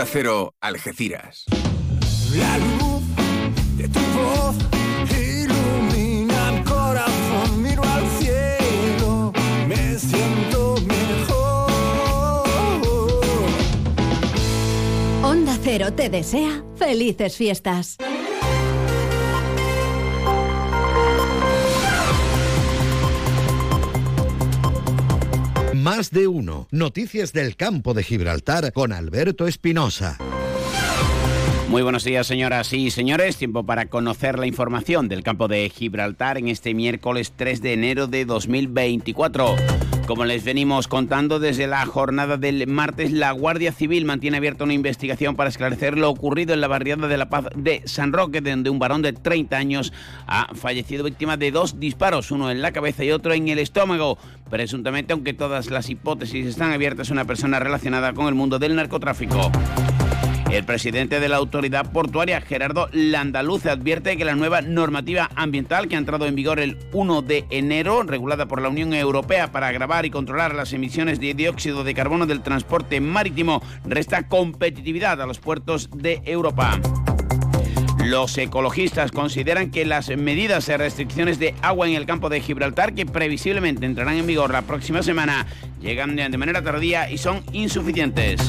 Onda Cero, Algeciras. La luz de tu voz ilumina mi corazón, miro al cielo, me siento mejor. Onda Cero te desea felices fiestas. Más de uno. Noticias del campo de Gibraltar con Alberto Espinosa. Muy buenos días, señoras y señores. Tiempo para conocer la información del campo de Gibraltar en este miércoles 3 de enero de 2024. Como les venimos contando desde la jornada del martes, la Guardia Civil mantiene abierta una investigación para esclarecer lo ocurrido en la barriada de La Paz de San Roque, donde un varón de 30 años ha fallecido víctima de dos disparos, uno en la cabeza y otro en el estómago. Presuntamente, aunque todas las hipótesis están abiertas, una persona relacionada con el mundo del narcotráfico. El presidente de la autoridad portuaria, Gerardo Landaluce, advierte que la nueva normativa ambiental que ha entrado en vigor el 1 de enero, regulada por la Unión Europea para grabar y controlar las emisiones de dióxido de carbono del transporte marítimo, resta competitividad a los puertos de Europa. Los ecologistas consideran que las medidas de restricciones de agua en el campo de Gibraltar, que previsiblemente entrarán en vigor la próxima semana, llegan de manera tardía y son insuficientes.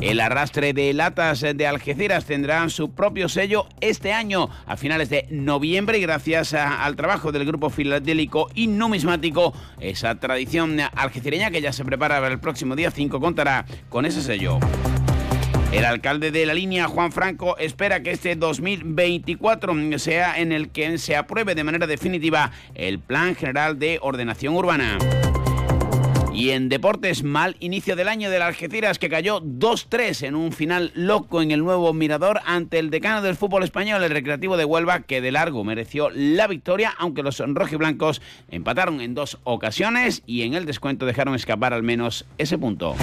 El arrastre de latas de Algeciras tendrá su propio sello este año, a finales de noviembre, y gracias al trabajo del grupo filatélico y numismático. Esa tradición algecireña que ya se prepara para el próximo día 5 contará con ese sello. El alcalde de la línea, Juan Franco, espera que este 2024 sea en el que se apruebe de manera definitiva el Plan General de Ordenación Urbana. Y en deportes, mal inicio del año del Algeciras que cayó 2-3 en un final loco en el nuevo Mirador ante el decano del fútbol español, el Recreativo de Huelva, que de largo mereció la victoria, aunque los rojiblancos empataron en dos ocasiones y en el descuento dejaron escapar al menos ese punto.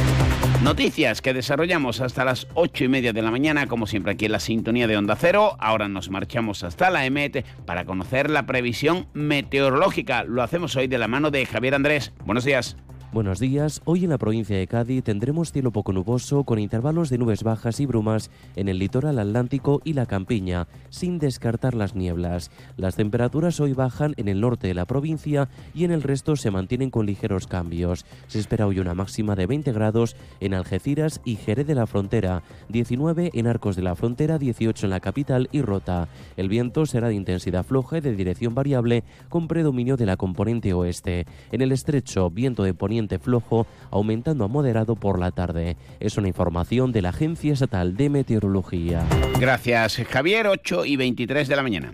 Noticias que desarrollamos hasta las 8 y media de la mañana, como siempre aquí en la sintonía de Onda Cero. Ahora nos marchamos hasta la EMET para conocer la previsión meteorológica. Lo hacemos hoy de la mano de Javier Andrés. Buenos días. Buenos días. Hoy en la provincia de Cádiz tendremos cielo poco nuboso con intervalos de nubes bajas y brumas en el litoral atlántico y la campiña, sin descartar las nieblas. Las temperaturas hoy bajan en el norte de la provincia y en el resto se mantienen con ligeros cambios. Se espera hoy una máxima de 20 grados en Algeciras y Jerez de la Frontera, 19 en Arcos de la Frontera, 18 en la capital y Rota. El viento será de intensidad floja y de dirección variable con predominio de la componente oeste. En el estrecho, viento de poniente flojo, aumentando a moderado por la tarde. Es una información de la Agencia Estatal de Meteorología. Gracias, Javier. 8 y 23 de la mañana.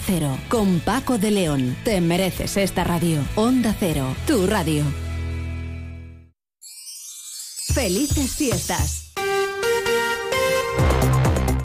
Cero, con Paco de León. Te mereces esta radio. Onda Cero, tu radio. Felices fiestas.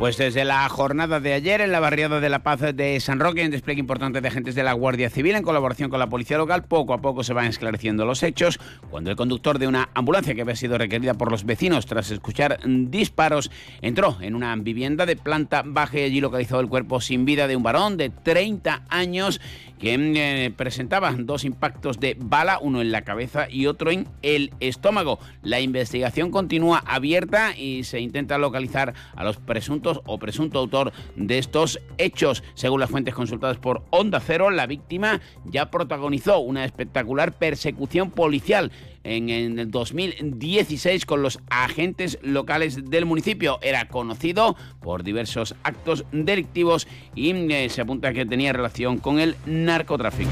Pues desde la jornada de ayer en la barriada de La Paz de San Roque, un despliegue importante de agentes de la Guardia Civil en colaboración con la policía local, poco a poco se van esclareciendo los hechos cuando el conductor de una ambulancia que había sido requerida por los vecinos tras escuchar disparos entró en una vivienda de planta baja y allí localizó el cuerpo sin vida de un varón de 30 años que eh, presentaba dos impactos de bala, uno en la cabeza y otro en el estómago. La investigación continúa abierta y se intenta localizar a los presuntos o presunto autor de estos hechos. Según las fuentes consultadas por Onda Cero, la víctima ya protagonizó una espectacular persecución policial en, el 2016 con los agentes locales del municipio. Era conocido por diversos actos delictivos y eh, se apunta que tenía relación con el narcotráfico.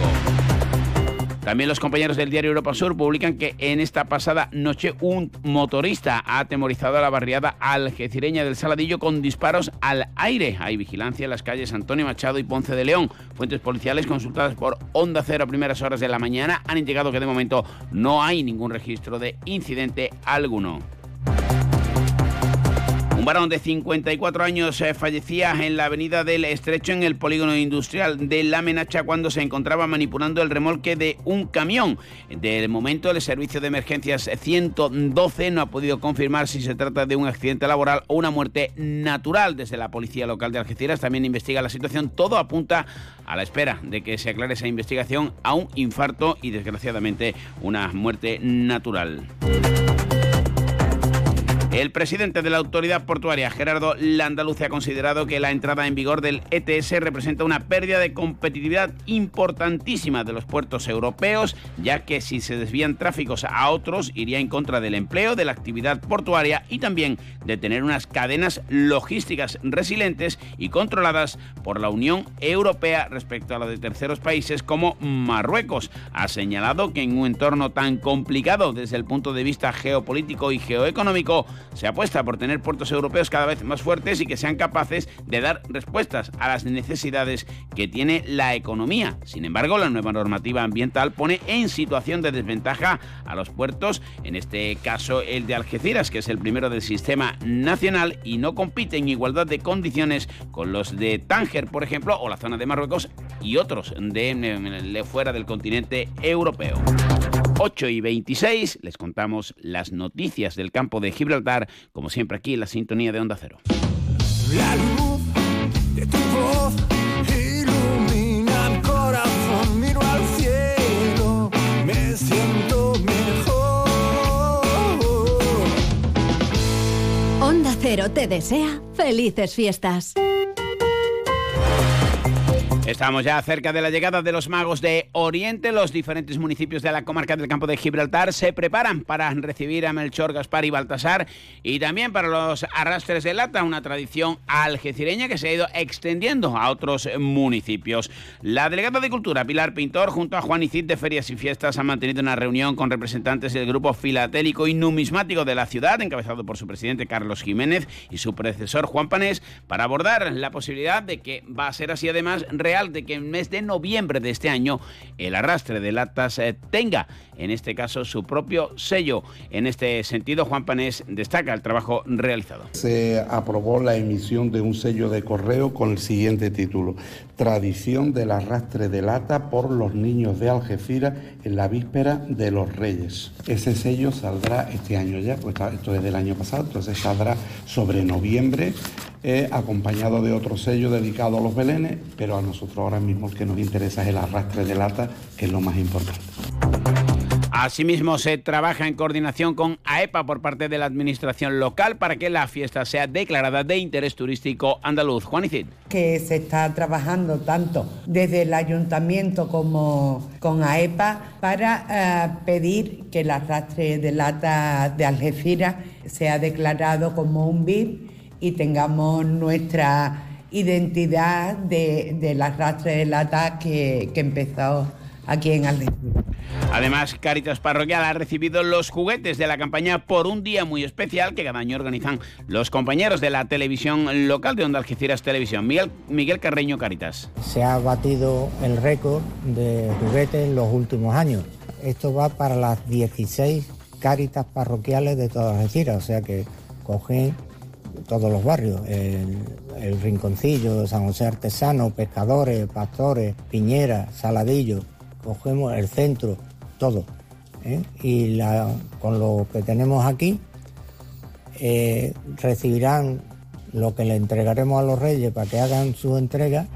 También los compañeros del diario Europa Sur publican que en esta pasada noche un motorista ha atemorizado a la barriada algecireña del Saladillo con disparos al aire. Hay vigilancia en las calles Antonio Machado y Ponce de León. Fuentes policiales consultadas por Onda Cero a primeras horas de la mañana han indicado que de momento no hay ningún registro de incidente alguno. Un varón de 54 años eh, fallecía en la avenida del Estrecho en el polígono industrial de La Menacha cuando se encontraba manipulando el remolque de un camión. De momento el servicio de emergencias 112 no ha podido confirmar si se trata de un accidente laboral o una muerte natural. Desde la policía local de Algeciras también investiga la situación. Todo apunta a la espera de que se aclare esa investigación a un infarto y desgraciadamente una muerte natural. El presidente de la autoridad portuaria, Gerardo Landaluce, ha considerado que la entrada en vigor del ETS representa una pérdida de competitividad importantísima de los puertos europeos, ya que si se desvían tráficos a otros iría en contra del empleo, de la actividad portuaria y también de tener unas cadenas logísticas resilientes y controladas por la Unión Europea respecto a la de terceros países como Marruecos. Ha señalado que en un entorno tan complicado desde el punto de vista geopolítico y geoeconómico, se apuesta por tener puertos europeos cada vez más fuertes y que sean capaces de dar respuestas a las necesidades que tiene la economía. Sin embargo, la nueva normativa ambiental pone en situación de desventaja a los puertos, en este caso el de Algeciras, que es el primero del sistema nacional y no compite en igualdad de condiciones con los de Tánger, por ejemplo, o la zona de Marruecos y otros de, fuera del continente europeo. 8 y 26 les contamos las noticias del campo de Gibraltar, como siempre aquí en la sintonía de Onda Cero. La luz de tu voz ilumina mi corazón, miro al cielo, me siento mejor. Onda Cero te desea felices fiestas. Estamos ya cerca de la llegada de los magos de Oriente. Los diferentes municipios de la comarca del campo de Gibraltar se preparan para recibir a Melchor, Gaspar y Baltasar y también para los arrastres de lata, una tradición algecireña que se ha ido extendiendo a otros municipios. La delegada de Cultura, Pilar Pintor, junto a Juan Icid de Ferias y Fiestas, ha mantenido una reunión con representantes del grupo filatélico y numismático de la ciudad, encabezado por su presidente Carlos Jiménez y su predecesor Juan Panés, para abordar la posibilidad de que va a ser así además de que en el mes de noviembre de este año el arrastre de latas eh, tenga, en este caso, su propio sello. En este sentido, Juan Panés destaca el trabajo realizado. Se aprobó la emisión de un sello de correo con el siguiente título, Tradición del arrastre de lata por los niños de Algeciras en la víspera de los Reyes. Ese sello saldrá este año ya, pues esto es del año pasado, entonces saldrá sobre noviembre acompañado de otro sello dedicado a los belenes, pero a nosotros ahora mismo lo que nos interesa es el arrastre de lata, que es lo más importante. Asimismo, se trabaja en coordinación con AEPA por parte de la Administración local para que la fiesta sea declarada de interés turístico andaluz. Juan Icid. Que se está trabajando tanto desde el Ayuntamiento como con AEPA para eh, pedir que el arrastre de lata de Algeciras sea declarado como un BIP y tengamos nuestra identidad de, del arrastre de lata que, que empezó aquí en Algeciras. Además, Caritas Parroquial ha recibido los juguetes de la campaña por un día muy especial que cada año organizan los compañeros de la televisión local de Onda Algeciras Televisión. Miguel, Miguel Carreño Caritas. Se ha batido el récord de juguetes en los últimos años. Esto va para las 16 Caritas parroquiales de toda Algeciras, o sea que cogen todos los barrios, el, Rinconcillo, San José Artesano, Pescadores, Pastores, Piñera, Saladillo, cogemos el centro, todo. ¿eh? Y con lo que tenemos aquí, eh, recibirán lo que le entregaremos a los reyes para que hagan su entrega.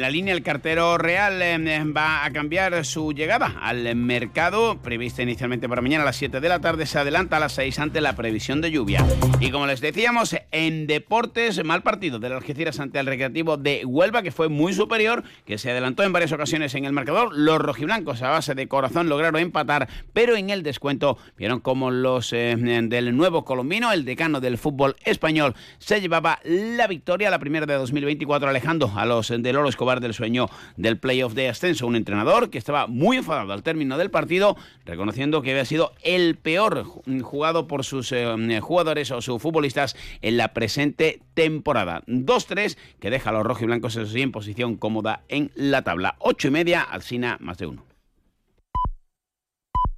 En la línea, el cartero real em, va a cambiar su llegada al mercado, prevista inicialmente para mañana a las 7 de la tarde, se adelanta a las 6 ante la previsión de lluvia. Y como les decíamos, en deportes, mal partido del Algeciras ante el Recreativo de Huelva, que fue muy superior, que se adelantó en varias ocasiones en el marcador. Los rojiblancos a base de corazón lograron empatar, pero en el descuento vieron como los em, del nuevo colombino, el decano del fútbol español, se llevaba la victoria, la primera de 2024, alejando a los del Oro Escobar del sueño del playoff de ascenso. Un entrenador que estaba muy enfadado al término del partido, reconociendo que había sido el peor jugado por sus eh, jugadores o sus futbolistas en la presente temporada. 2-3 que deja a los rojiblancos, eso sí, en posición cómoda en la tabla. 8 y media, Alcina más de uno.